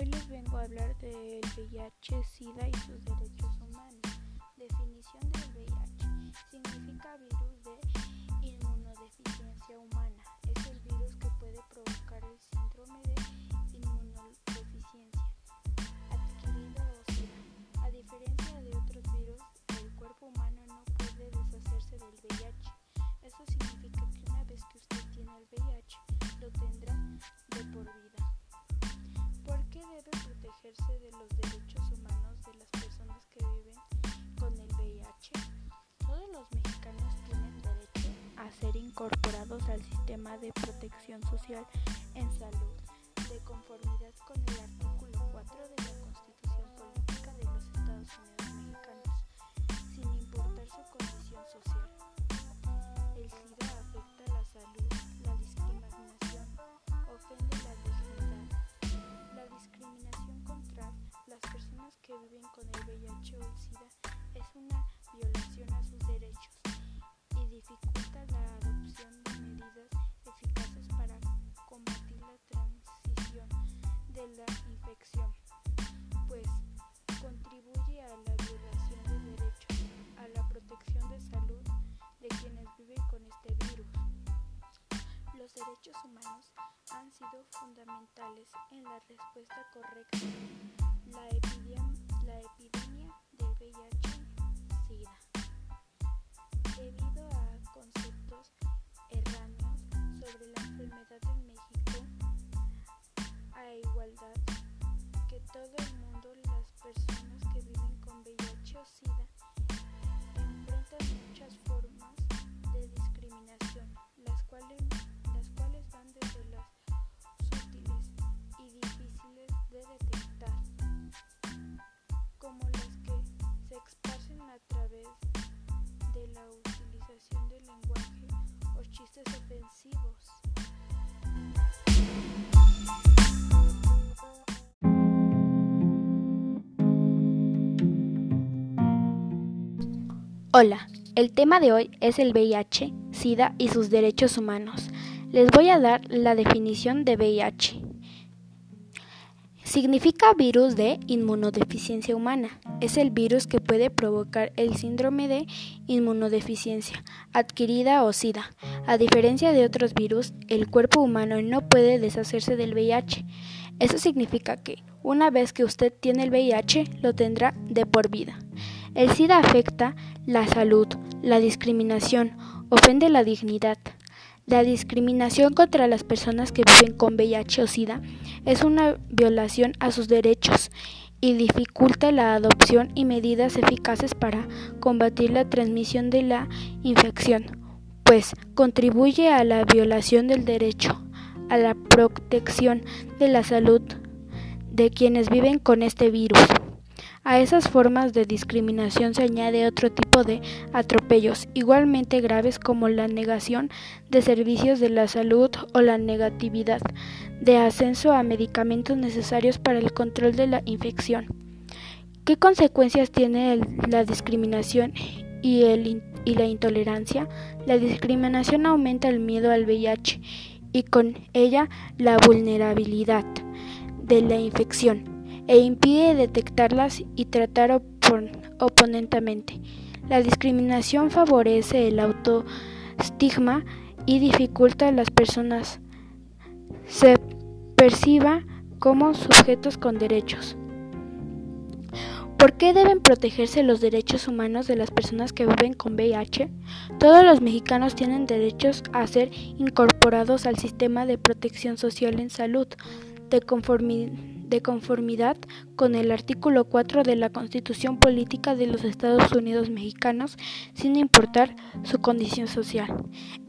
hablar del VIH, SIDA y sus derechos humanos. Definición del VIH. Significa virus de inmunodeficiencia humana. Es el virus que puede provocar el síndrome de inmunodeficiencia adquirido o SIDA. A diferencia de otros virus, el cuerpo humano no puede deshacerse del VIH. Eso significa que una vez que usted tiene el VIH, protegerse de los derechos humanos de las personas que viven con el VIH. Todos los mexicanos tienen derecho a ser incorporados al sistema de protección social en salud, de conformidad que viven con el VIH o el SIDA es una violación a sus derechos y dificulta la en la respuesta correcta la epidemia, la epidemia del VIH-Sida. Debido a conceptos erráneos sobre la enfermedad en México, a igualdad que todo de la utilización del lenguaje o chistes ofensivos. Hola, el tema de hoy es el VIH, SIDA y sus derechos humanos. Les voy a dar la definición de VIH. Significa virus de inmunodeficiencia humana. Es el virus que puede provocar el síndrome de inmunodeficiencia adquirida o SIDA. A diferencia de otros virus, el cuerpo humano no puede deshacerse del VIH. Eso significa que una vez que usted tiene el VIH, lo tendrá de por vida. El SIDA afecta la salud, la discriminación, ofende la dignidad, la discriminación contra las personas que viven con VIH o SIDA es una violación a sus derechos y dificulta la adopción y medidas eficaces para combatir la transmisión de la infección, pues contribuye a la violación del derecho a la protección de la salud de quienes viven con este virus. A esas formas de discriminación se añade otro tipo de atropellos igualmente graves como la negación de servicios de la salud o la negatividad de ascenso a medicamentos necesarios para el control de la infección. ¿Qué consecuencias tiene la discriminación y, y la intolerancia? La discriminación aumenta el miedo al VIH y con ella la vulnerabilidad de la infección e impide detectarlas y tratar oponentemente. La discriminación favorece el autoestigma y dificulta a las personas se perciba como sujetos con derechos. ¿Por qué deben protegerse los derechos humanos de las personas que viven con VIH? Todos los mexicanos tienen derechos a ser incorporados al sistema de protección social en salud de conformidad de conformidad con el artículo 4 de la Constitución Política de los Estados Unidos Mexicanos, sin importar su condición social.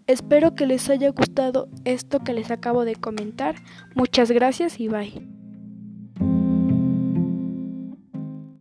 Espero que les haya gustado esto que les acabo de comentar. Muchas gracias y bye.